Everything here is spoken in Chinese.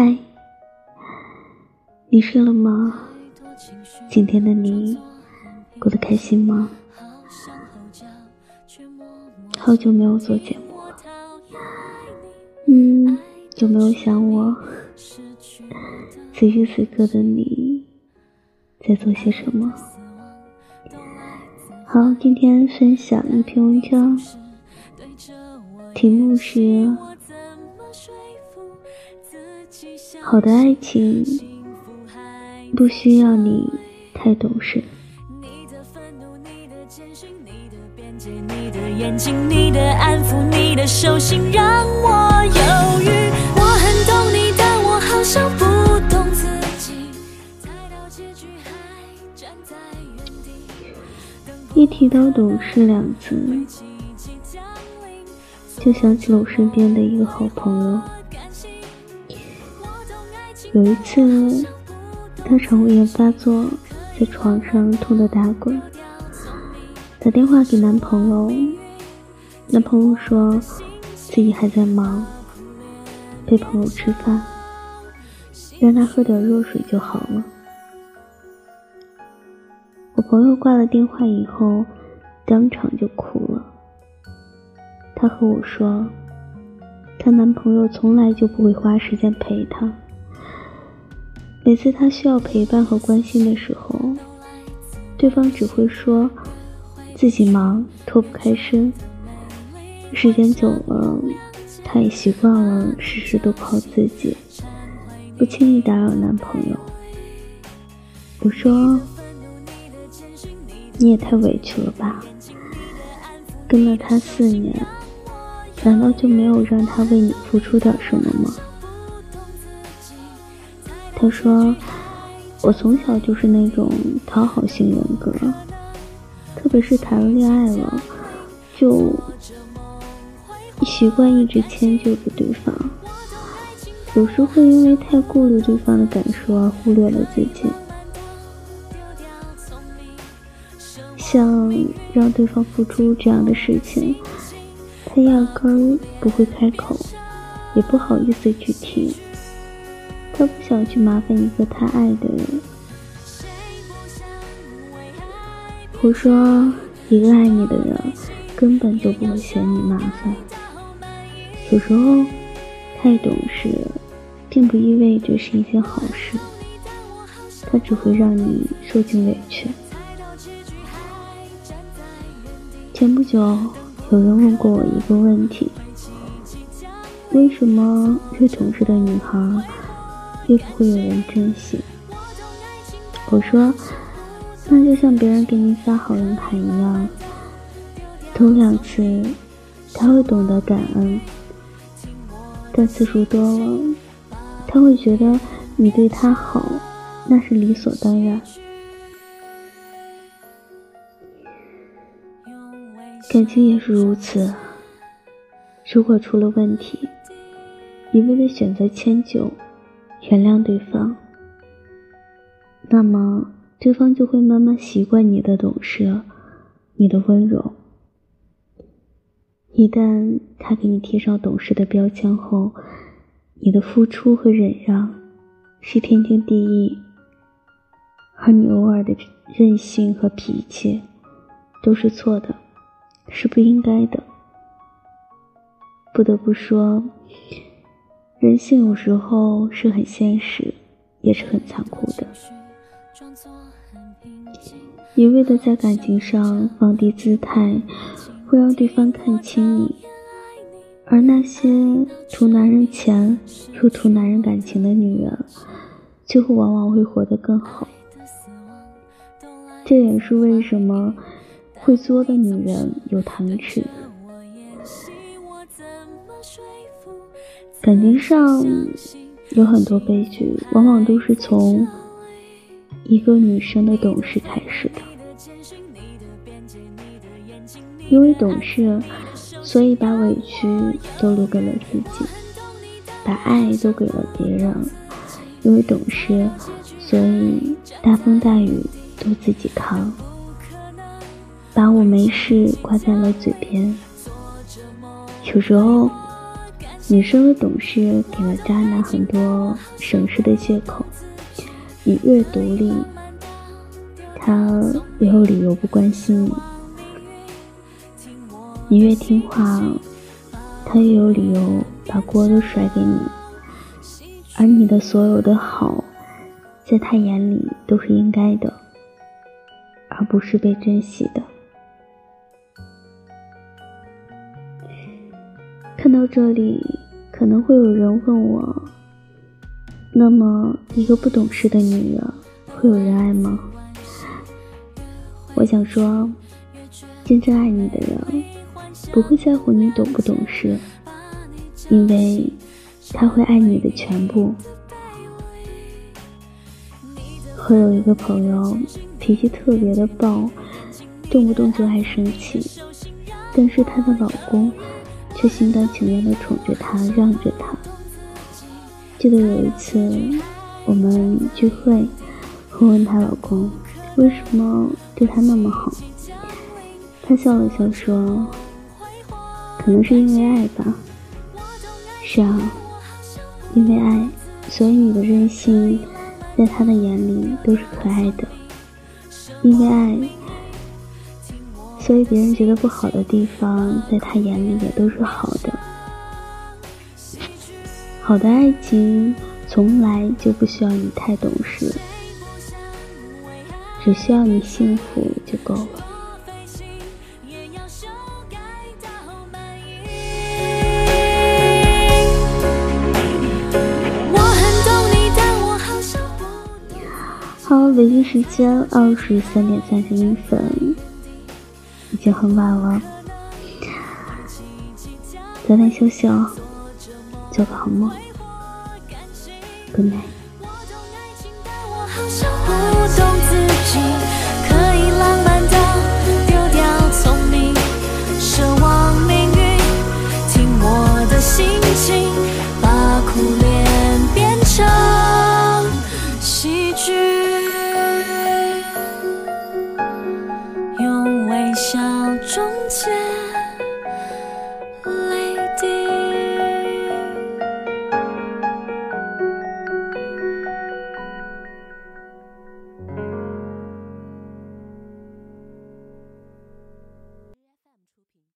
嗨，你睡了吗？今天的你过得开心吗？好久没有做节目了，嗯，有没有想我？此时此刻的你在做些什么？好，今天分享一篇文章，题目是。好的爱情不需要你太懂事。你的眼睛，你的安抚，你的手心让我犹豫。我很懂你，但我好像不懂自己。猜到结局还站在原地。一提到懂事两字，就想起了我身边的一个好朋友。有一次，她肠胃炎发作，在床上痛得打滚，打电话给男朋友，男朋友说自己还在忙，陪朋友吃饭，让她喝点热水就好了。我朋友挂了电话以后，当场就哭了。她和我说，她男朋友从来就不会花时间陪她。每次他需要陪伴和关心的时候，对方只会说自己忙，脱不开身。时间久了，他也习惯了事事都靠自己，不轻易打扰男朋友。我说：“你也太委屈了吧？跟了他四年，难道就没有让他为你付出点什么吗？”他说：“我从小就是那种讨好型人格，特别是谈了恋爱了，就习惯一直迁就着对方。有时会因为太顾虑对方的感受而忽略了自己，像让对方付出这样的事情，他压根儿不会开口，也不好意思去提。”他不想去麻烦一个他爱的人。我说，一个爱你的人根本就不会嫌你麻烦。有时候，太懂事，并不意味着是一件好事。它只会让你受尽委屈。前不久，有人问过我一个问题：为什么越懂事的女孩？越不会有人珍惜。我说，那就像别人给你发好人卡一样，头两次他会懂得感恩，但次数多了，他会觉得你对他好那是理所当然。感情也是如此，如果出了问题，一味的选择迁就。原谅对方，那么对方就会慢慢习惯你的懂事，你的温柔。一旦他给你贴上懂事的标签后，你的付出和忍让是天经地义，而你偶尔的任性和脾气都是错的，是不应该的。不得不说。人性有时候是很现实，也是很残酷的。一味的在感情上放低姿态，会让对方看轻你；而那些图男人钱又图男人感情的女人，最后往往会活得更好。这也是为什么会作的女人有糖吃。感情上有很多悲剧，往往都是从一个女生的懂事开始的。因为懂事，所以把委屈都留给了自己，把爱都给了别人。因为懂事，所以大风大雨都自己扛，把我没事挂在了嘴边。有时候。女生的懂事给了渣男很多省事的借口。你越独立，他越有理由不关心你；你越听话，他越有理由把锅都甩给你。而你的所有的好，在他眼里都是应该的，而不是被珍惜的。看到这里，可能会有人问我：那么，一个不懂事的女人会有人爱吗？我想说，真正爱你的人不会在乎你懂不懂事，因为他会爱你的全部。我有一个朋友，脾气特别的暴，动不动就爱生气，但是她的老公。却心甘情愿地宠着她，让着她。记得有一次我们聚会，我问她老公为什么对她那么好，他笑了笑说：“可能是因为爱吧。”是啊，因为爱，所以你的任性在他的眼里都是可爱的。因为爱。所以别人觉得不好的地方，在他眼里也都是好的。好的爱情从来就不需要你太懂事，只需要你幸福就够了。好，北京时间二十三点三十一分。已经很晚了，早点休息哦，做个好梦，Good night。